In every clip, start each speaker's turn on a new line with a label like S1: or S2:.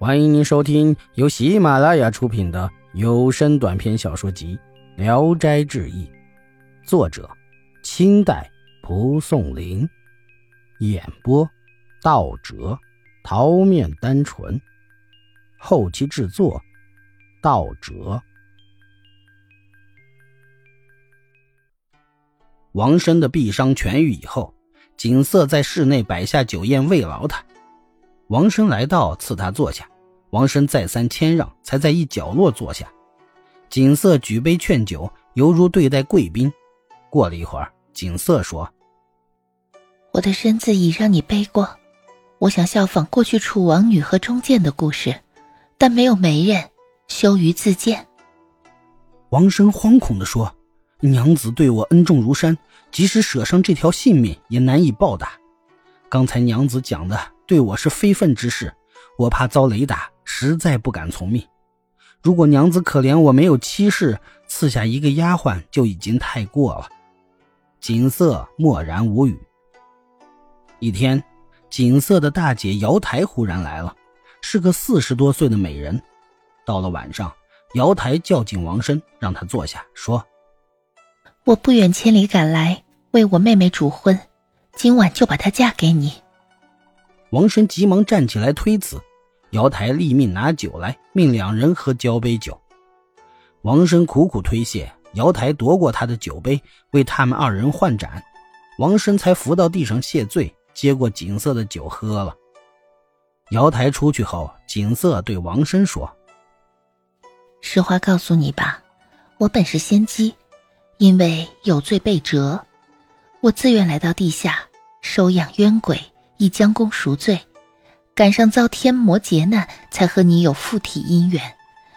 S1: 欢迎您收听由喜马拉雅出品的有声短篇小说集《聊斋志异》，作者：清代蒲松龄，演播：道哲、桃面单纯，后期制作：道哲。王生的臂伤痊愈以后，锦瑟在室内摆下酒宴慰劳他。王生来到，赐他坐下。王生再三谦让，才在一角落坐下。景色举杯劝酒，犹如对待贵宾。过了一会儿，景色说：“
S2: 我的身子已让你背过，我想效仿过去楚王女和中剑的故事，但没有媒人，羞于自荐。”
S1: 王生惶恐地说：“娘子对我恩重如山，即使舍上这条性命，也难以报答。刚才娘子讲的。”对我是非分之事，我怕遭雷打，实在不敢从命。如果娘子可怜我没有妻室，赐下一个丫鬟就已经太过了。锦瑟默然无语。一天，锦瑟的大姐瑶台忽然来了，是个四十多岁的美人。到了晚上，瑶台叫进王生，让他坐下，说：“
S2: 我不远千里赶来为我妹妹主婚，今晚就把她嫁给你。”
S1: 王生急忙站起来推辞，瑶台立命拿酒来，命两人喝交杯酒。王生苦苦推卸，瑶台夺过他的酒杯，为他们二人换盏。王生才伏到地上谢罪，接过景色的酒喝了。瑶台出去后，景色对王生说：“
S2: 实话告诉你吧，我本是仙姬，因为有罪被折，我自愿来到地下收养冤鬼。”以将功赎罪，赶上遭天魔劫难，才和你有附体姻缘，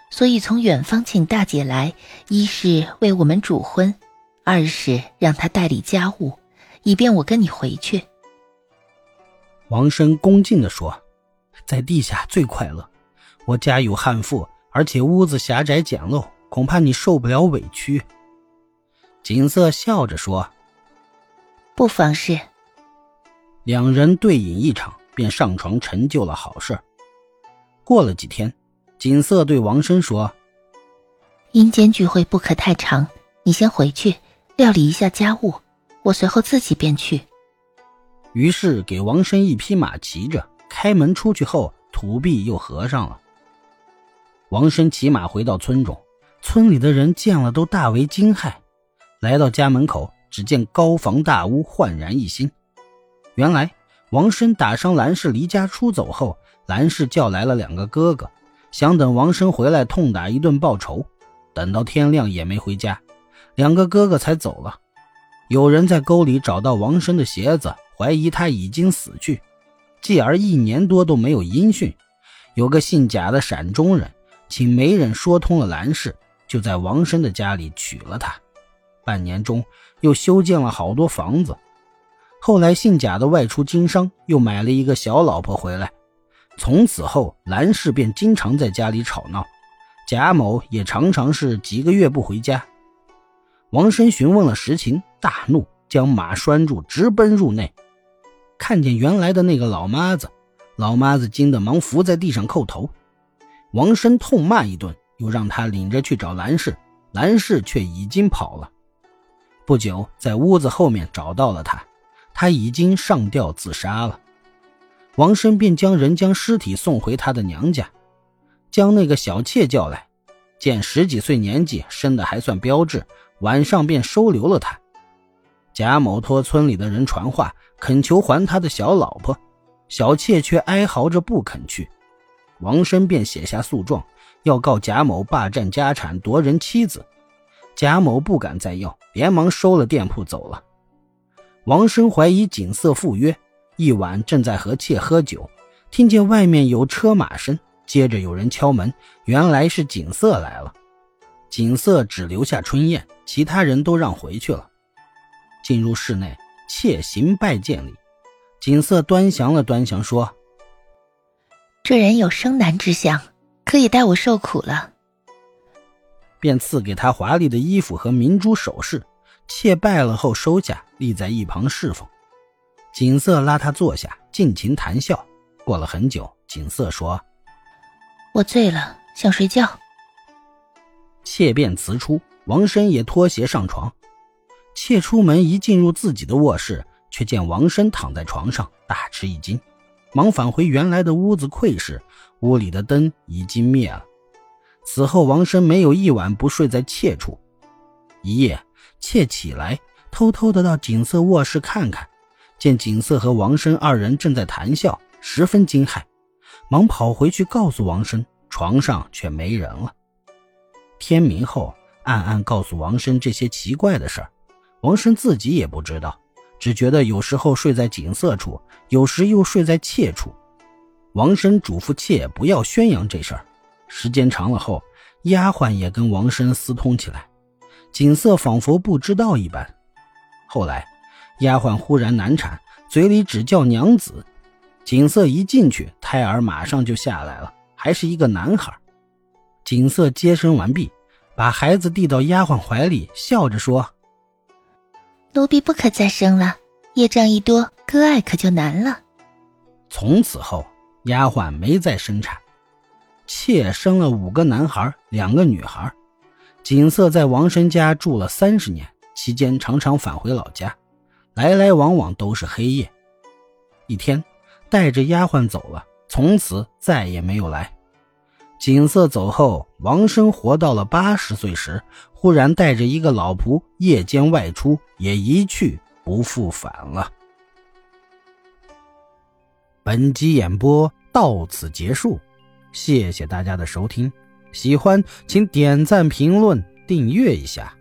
S2: 所以从远方请大姐来，一是为我们主婚，二是让她代理家务，以便我跟你回去。
S1: 王生恭敬地说：“在地下最快乐，我家有悍妇，而且屋子狭窄简陋，恐怕你受不了委屈。”锦瑟笑着说：“
S2: 不妨事。”
S1: 两人对饮一场，便上床成就了好事。过了几天，锦瑟对王生说：“
S2: 阴间聚会不可太长，你先回去料理一下家务，我随后自己便去。”
S1: 于是给王生一匹马骑着，开门出去后，土壁又合上了。王生骑马回到村中，村里的人见了都大为惊骇。来到家门口，只见高房大屋，焕然一新。原来王生打伤兰氏离家出走后，兰氏叫来了两个哥哥，想等王生回来痛打一顿报仇。等到天亮也没回家，两个哥哥才走了。有人在沟里找到王生的鞋子，怀疑他已经死去。继而一年多都没有音讯。有个姓贾的陕中人，请媒人说通了兰氏，就在王生的家里娶了她。半年中又修建了好多房子。后来，姓贾的外出经商，又买了一个小老婆回来。从此后，兰氏便经常在家里吵闹，贾某也常常是几个月不回家。王生询问了实情，大怒，将马拴住，直奔入内。看见原来的那个老妈子，老妈子惊得忙伏在地上叩头。王生痛骂一顿，又让他领着去找兰氏，兰氏却已经跑了。不久，在屋子后面找到了他。他已经上吊自杀了，王生便将人将尸体送回他的娘家，将那个小妾叫来，见十几岁年纪，生的还算标致，晚上便收留了他。贾某托村里的人传话，恳求还他的小老婆，小妾却哀嚎着不肯去。王生便写下诉状，要告贾某霸占家产、夺人妻子。贾某不敢再要，连忙收了店铺走了。王生怀疑景色赴约，一晚正在和妾喝酒，听见外面有车马声，接着有人敲门，原来是景色来了。景色只留下春燕，其他人都让回去了。进入室内，妾行拜见礼，景色端详了端详，说：“
S2: 这人有生男之相，可以代我受苦了。”
S1: 便赐给他华丽的衣服和明珠首饰。妾拜了后收下，立在一旁侍奉。景瑟拉他坐下，尽情谈笑。过了很久，景瑟说：“
S2: 我醉了，想睡觉。
S1: 妾便辞出，王生也脱鞋上床。妾出门一进入自己的卧室，却见王生躺在床上，大吃一惊，忙返回原来的屋子窥视，屋里的灯已经灭了。此后，王生没有一晚不睡在妾处。一夜，妾起来，偷偷的到锦瑟卧室看看，见锦瑟和王生二人正在谈笑，十分惊骇，忙跑回去告诉王生，床上却没人了。天明后，暗暗告诉王生这些奇怪的事儿。王生自己也不知道，只觉得有时候睡在景色处，有时又睡在妾处。王生嘱咐妾不要宣扬这事儿。时间长了后，丫鬟也跟王生私通起来，景色仿佛不知道一般。后来，丫鬟忽然难产，嘴里只叫娘子。景色一进去，胎儿马上就下来了，还是一个男孩。景色接生完毕，把孩子递到丫鬟怀里，笑着说。
S2: 奴婢不可再生了，业障一多，割爱可就难了。
S1: 从此后，丫鬟没再生产，妾生了五个男孩，两个女孩。锦瑟在王生家住了三十年，期间常常返回老家，来来往往都是黑夜。一天，带着丫鬟走了，从此再也没有来。锦瑟走后，王生活到了八十岁时，忽然带着一个老仆夜间外出，也一去不复返了。本集演播到此结束，谢谢大家的收听，喜欢请点赞、评论、订阅一下。